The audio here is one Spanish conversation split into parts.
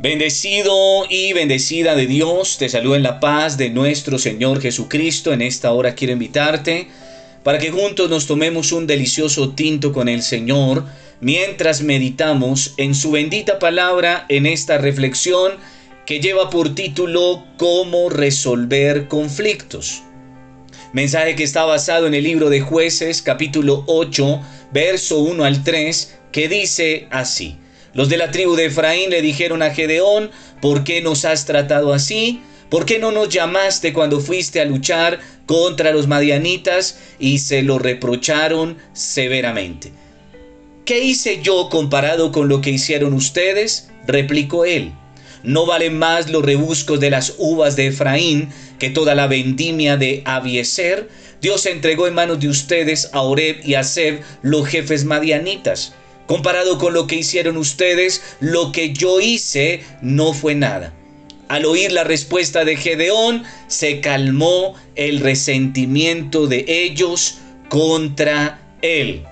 Bendecido y bendecida de Dios, te saludo en la paz de nuestro Señor Jesucristo. En esta hora quiero invitarte para que juntos nos tomemos un delicioso tinto con el Señor mientras meditamos en su bendita palabra en esta reflexión que lleva por título Cómo resolver conflictos. Mensaje que está basado en el libro de jueces capítulo 8, verso 1 al 3, que dice así. Los de la tribu de Efraín le dijeron a Gedeón, ¿por qué nos has tratado así? ¿Por qué no nos llamaste cuando fuiste a luchar contra los madianitas? Y se lo reprocharon severamente. ¿Qué hice yo comparado con lo que hicieron ustedes? replicó él. No valen más los rebuscos de las uvas de Efraín que toda la vendimia de Abieser. Dios entregó en manos de ustedes a Oreb y a Seb, los jefes madianitas. Comparado con lo que hicieron ustedes, lo que yo hice no fue nada. Al oír la respuesta de Gedeón, se calmó el resentimiento de ellos contra él.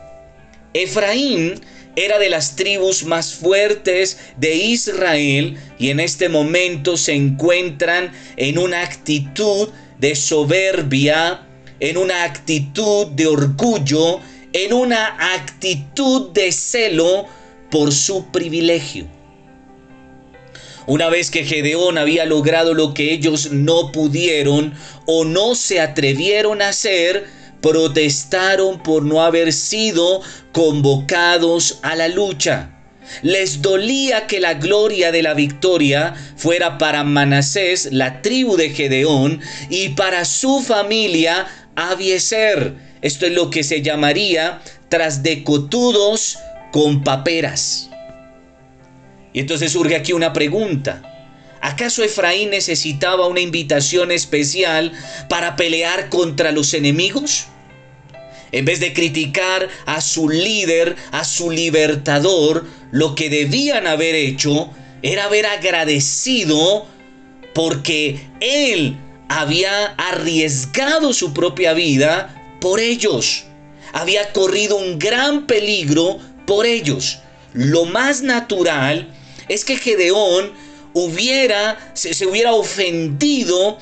Efraín era de las tribus más fuertes de Israel y en este momento se encuentran en una actitud de soberbia, en una actitud de orgullo en una actitud de celo por su privilegio. Una vez que Gedeón había logrado lo que ellos no pudieron o no se atrevieron a hacer, protestaron por no haber sido convocados a la lucha. Les dolía que la gloria de la victoria fuera para Manasés, la tribu de Gedeón, y para su familia Abieser, esto es lo que se llamaría tras de cotudos con paperas. Y entonces surge aquí una pregunta. ¿Acaso Efraín necesitaba una invitación especial para pelear contra los enemigos? En vez de criticar a su líder, a su libertador, lo que debían haber hecho era haber agradecido porque él había arriesgado su propia vida por ellos. Había corrido un gran peligro por ellos. Lo más natural es que Gedeón hubiera, se, hubiera ofendido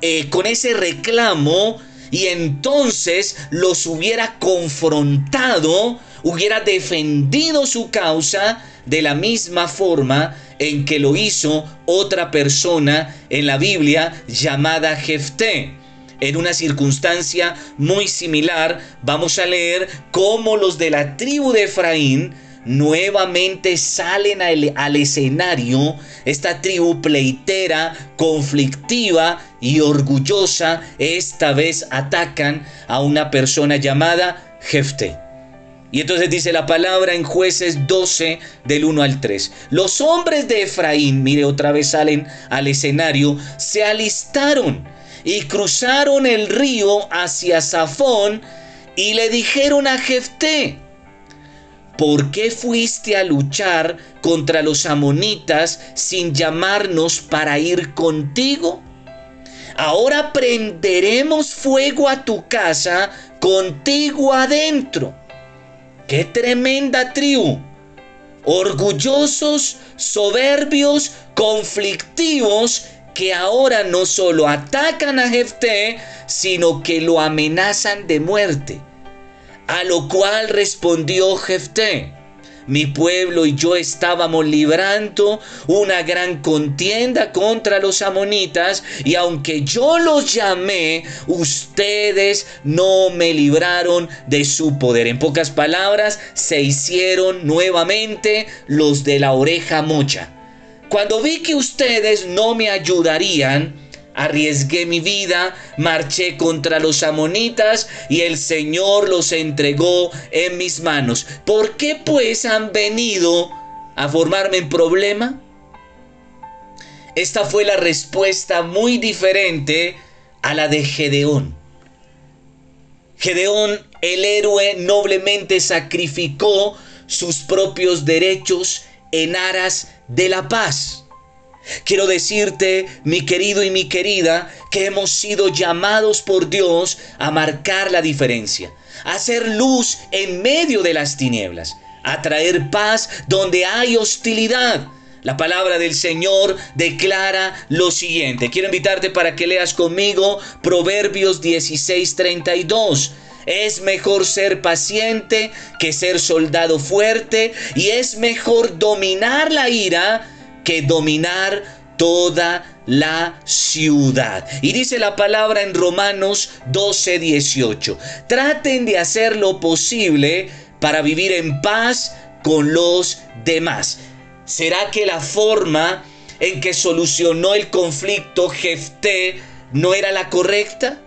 eh, con ese reclamo y entonces los hubiera confrontado, hubiera defendido su causa de la misma forma en que lo hizo otra persona en la Biblia llamada Jefté. En una circunstancia muy similar, vamos a leer cómo los de la tribu de Efraín nuevamente salen al, escenario, esta tribu pleitera, conflictiva y orgullosa, esta vez atacan a una persona llamada Jefte. Y entonces dice la palabra en jueces 12 del 1 al 3. Los hombres de Efraín, mire otra vez salen al escenario, se alistaron y cruzaron el río hacia Safón y le dijeron a Jefté, ¿por qué fuiste a luchar contra los amonitas sin llamarnos para ir contigo? Ahora prenderemos fuego a tu casa contigo adentro. ¡Qué tremenda tribu! Orgullosos, soberbios, conflictivos que ahora no solo atacan a Jefté, sino que lo amenazan de muerte. A lo cual respondió Jefté, mi pueblo y yo estábamos librando una gran contienda contra los amonitas y aunque yo los llamé, ustedes no me libraron de su poder. En pocas palabras, se hicieron nuevamente los de la oreja mocha. Cuando vi que ustedes no me ayudarían, arriesgué mi vida, marché contra los amonitas y el Señor los entregó en mis manos. ¿Por qué pues han venido a formarme en problema? Esta fue la respuesta muy diferente a la de Gedeón. Gedeón, el héroe, noblemente sacrificó sus propios derechos en aras de la paz. Quiero decirte, mi querido y mi querida, que hemos sido llamados por Dios a marcar la diferencia, a hacer luz en medio de las tinieblas, a traer paz donde hay hostilidad. La palabra del Señor declara lo siguiente. Quiero invitarte para que leas conmigo Proverbios 16:32. Es mejor ser paciente que ser soldado fuerte y es mejor dominar la ira que dominar toda la ciudad. Y dice la palabra en Romanos 12, 18. Traten de hacer lo posible para vivir en paz con los demás. ¿Será que la forma en que solucionó el conflicto Jefté no era la correcta?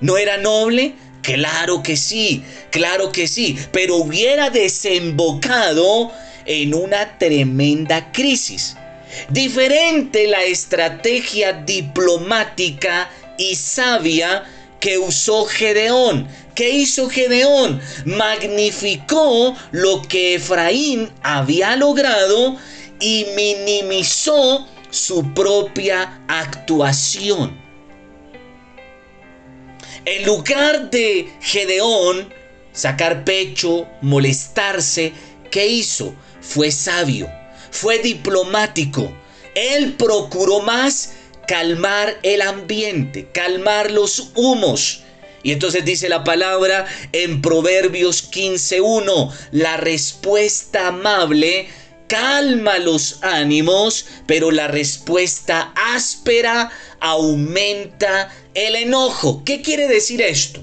¿No era noble? Claro que sí, claro que sí, pero hubiera desembocado en una tremenda crisis. Diferente la estrategia diplomática y sabia que usó Gedeón. ¿Qué hizo Gedeón? Magnificó lo que Efraín había logrado y minimizó su propia actuación. En lugar de Gedeón sacar pecho, molestarse, ¿qué hizo? Fue sabio, fue diplomático. Él procuró más calmar el ambiente, calmar los humos. Y entonces dice la palabra en Proverbios 15.1, la respuesta amable calma los ánimos, pero la respuesta áspera aumenta el enojo. ¿Qué quiere decir esto?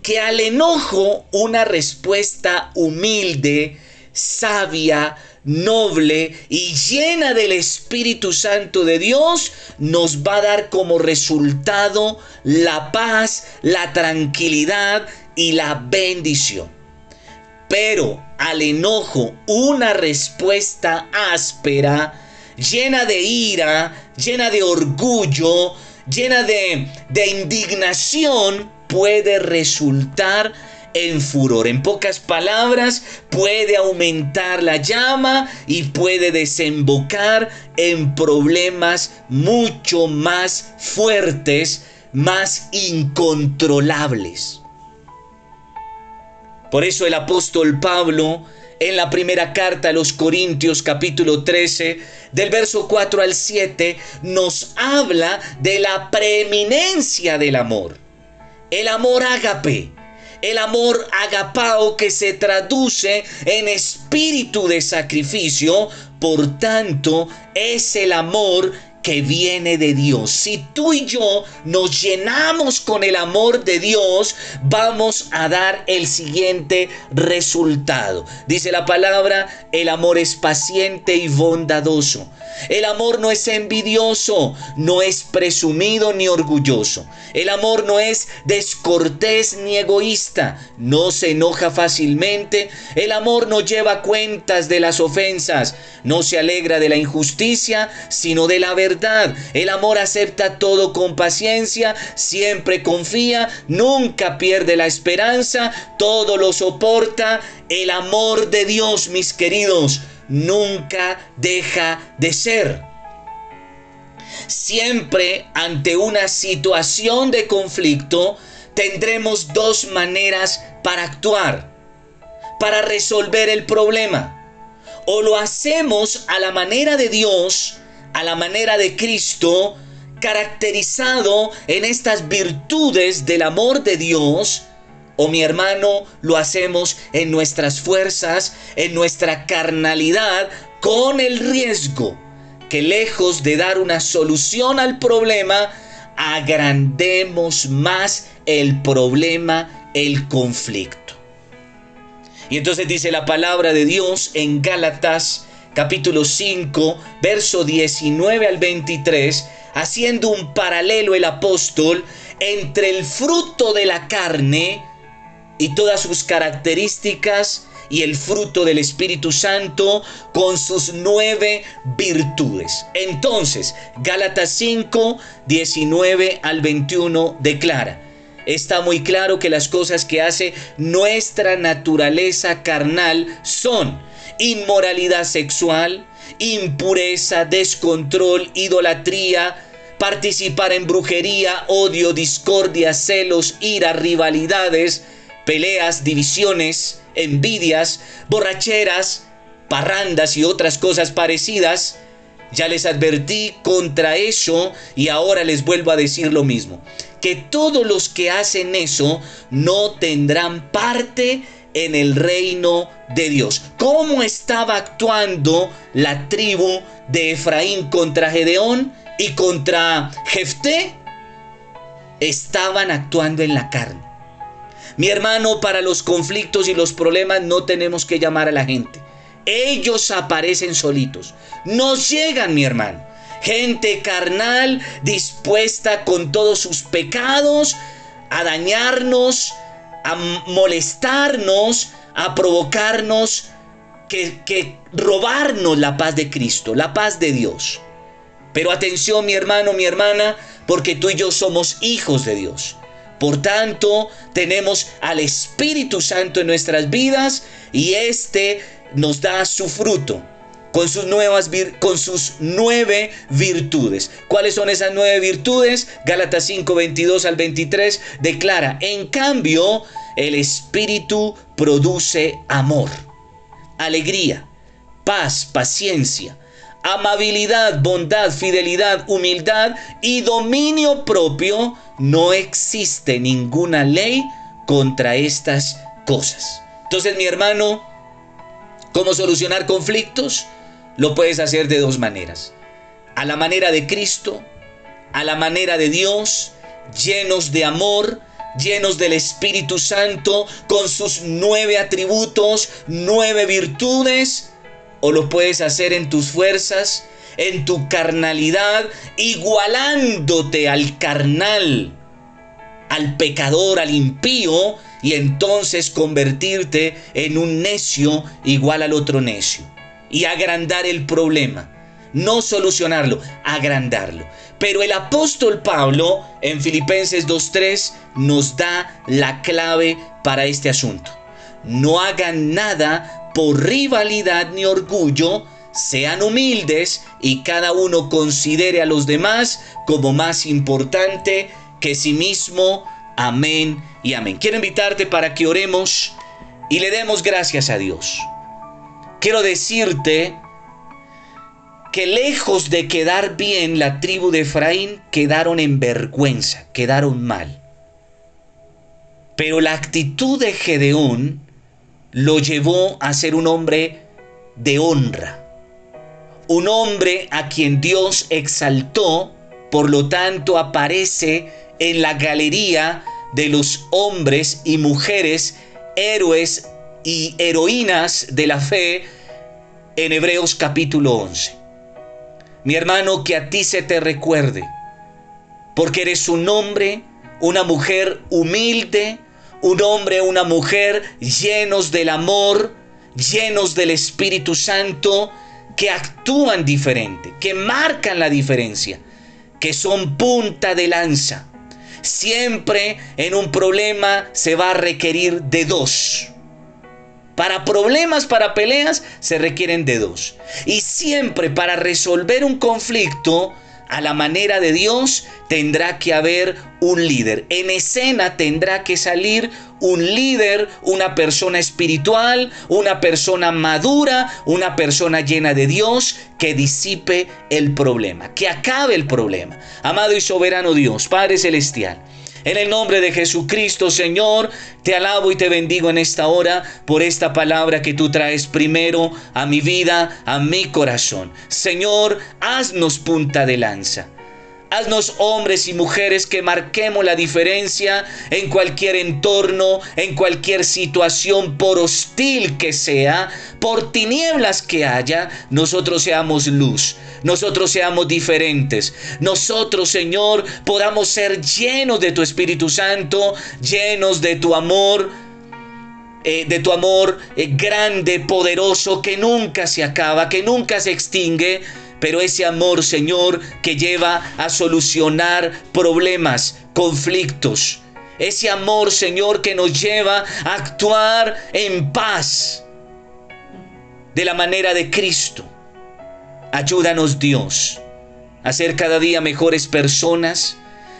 Que al enojo una respuesta humilde, sabia, noble y llena del Espíritu Santo de Dios nos va a dar como resultado la paz, la tranquilidad y la bendición. Pero al enojo una respuesta áspera, llena de ira, llena de orgullo, llena de, de indignación, puede resultar en furor. En pocas palabras, puede aumentar la llama y puede desembocar en problemas mucho más fuertes, más incontrolables. Por eso el apóstol Pablo en la primera carta a los Corintios capítulo 13, del verso 4 al 7, nos habla de la preeminencia del amor. El amor ágape, el amor agapao que se traduce en espíritu de sacrificio, por tanto, es el amor que viene de Dios. Si tú y yo nos llenamos con el amor de Dios, vamos a dar el siguiente resultado. Dice la palabra, el amor es paciente y bondadoso. El amor no es envidioso, no es presumido ni orgulloso. El amor no es descortés ni egoísta, no se enoja fácilmente. El amor no lleva cuentas de las ofensas, no se alegra de la injusticia, sino de la verdad. El amor acepta todo con paciencia, siempre confía, nunca pierde la esperanza, todo lo soporta. El amor de Dios, mis queridos, nunca deja de ser. Siempre ante una situación de conflicto tendremos dos maneras para actuar, para resolver el problema. O lo hacemos a la manera de Dios, a la manera de Cristo, caracterizado en estas virtudes del amor de Dios, o mi hermano, lo hacemos en nuestras fuerzas, en nuestra carnalidad, con el riesgo que lejos de dar una solución al problema, agrandemos más el problema, el conflicto. Y entonces dice la palabra de Dios en Gálatas capítulo 5, verso 19 al 23, haciendo un paralelo el apóstol entre el fruto de la carne, y todas sus características y el fruto del Espíritu Santo con sus nueve virtudes. Entonces, Gálatas 5, 19 al 21 declara, está muy claro que las cosas que hace nuestra naturaleza carnal son inmoralidad sexual, impureza, descontrol, idolatría, participar en brujería, odio, discordia, celos, ira, rivalidades, peleas, divisiones, envidias, borracheras, parrandas y otras cosas parecidas, ya les advertí contra eso y ahora les vuelvo a decir lo mismo. Que todos los que hacen eso no tendrán parte en el reino de Dios. ¿Cómo estaba actuando la tribu de Efraín contra Gedeón y contra Jefté? Estaban actuando en la carne. Mi hermano, para los conflictos y los problemas no tenemos que llamar a la gente. Ellos aparecen solitos. Nos llegan, mi hermano. Gente carnal dispuesta con todos sus pecados a dañarnos, a molestarnos, a provocarnos, que, que robarnos la paz de Cristo, la paz de Dios. Pero atención, mi hermano, mi hermana, porque tú y yo somos hijos de Dios. Por tanto, tenemos al Espíritu Santo en nuestras vidas y este nos da su fruto con sus, nuevas, con sus nueve virtudes. ¿Cuáles son esas nueve virtudes? Gálatas 5, 22 al 23 declara, en cambio, el Espíritu produce amor, alegría, paz, paciencia, amabilidad, bondad, fidelidad, humildad y dominio propio. No existe ninguna ley contra estas cosas. Entonces, mi hermano, ¿Cómo solucionar conflictos? Lo puedes hacer de dos maneras. A la manera de Cristo, a la manera de Dios, llenos de amor, llenos del Espíritu Santo, con sus nueve atributos, nueve virtudes, o lo puedes hacer en tus fuerzas, en tu carnalidad, igualándote al carnal, al pecador, al impío, y entonces convertirte en un necio igual al otro necio y agrandar el problema. No solucionarlo, agrandarlo. Pero el apóstol Pablo en Filipenses 2.3 nos da la clave para este asunto. No hagan nada por rivalidad ni orgullo, sean humildes y cada uno considere a los demás como más importante que sí mismo. Amén y amén. Quiero invitarte para que oremos y le demos gracias a Dios. Quiero decirte que lejos de quedar bien la tribu de Efraín, quedaron en vergüenza, quedaron mal. Pero la actitud de Gedeón lo llevó a ser un hombre de honra, un hombre a quien Dios exaltó, por lo tanto aparece en la galería de los hombres y mujeres, héroes y heroínas de la fe en Hebreos capítulo 11. Mi hermano, que a ti se te recuerde, porque eres un hombre, una mujer humilde, un hombre, una mujer llenos del amor, llenos del Espíritu Santo, que actúan diferente, que marcan la diferencia, que son punta de lanza siempre en un problema se va a requerir de dos. Para problemas, para peleas, se requieren de dos. Y siempre para resolver un conflicto, a la manera de Dios, tendrá que haber un líder. En escena tendrá que salir un líder, una persona espiritual, una persona madura, una persona llena de Dios que disipe el problema, que acabe el problema. Amado y soberano Dios, Padre Celestial. En el nombre de Jesucristo, Señor, te alabo y te bendigo en esta hora por esta palabra que tú traes primero a mi vida, a mi corazón. Señor, haznos punta de lanza. Haznos hombres y mujeres que marquemos la diferencia en cualquier entorno, en cualquier situación, por hostil que sea, por tinieblas que haya, nosotros seamos luz, nosotros seamos diferentes. Nosotros, Señor, podamos ser llenos de tu Espíritu Santo, llenos de tu amor, eh, de tu amor eh, grande, poderoso, que nunca se acaba, que nunca se extingue pero ese amor, Señor, que lleva a solucionar problemas, conflictos. Ese amor, Señor, que nos lleva a actuar en paz de la manera de Cristo. Ayúdanos, Dios, a ser cada día mejores personas,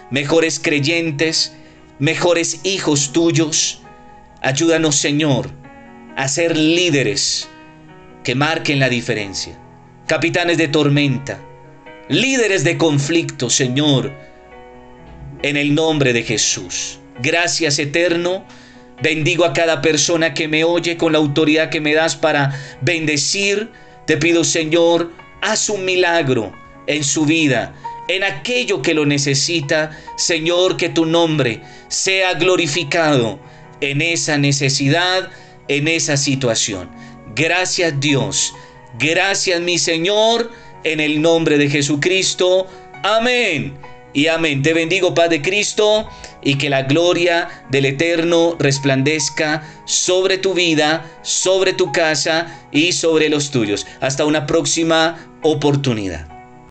mejores creyentes, mejores hijos tuyos. Ayúdanos, Señor, a ser líderes que marquen la diferencia. Capitanes de tormenta, líderes de conflicto, Señor, en el nombre de Jesús. Gracias eterno. Bendigo a cada persona que me oye con la autoridad que me das para bendecir. Te pido, Señor, haz un milagro en su vida, en aquello que lo necesita. Señor, que tu nombre sea glorificado en esa necesidad, en esa situación. Gracias Dios. Gracias mi Señor, en el nombre de Jesucristo. Amén. Y amén. Te bendigo, Padre Cristo, y que la gloria del Eterno resplandezca sobre tu vida, sobre tu casa y sobre los tuyos. Hasta una próxima oportunidad.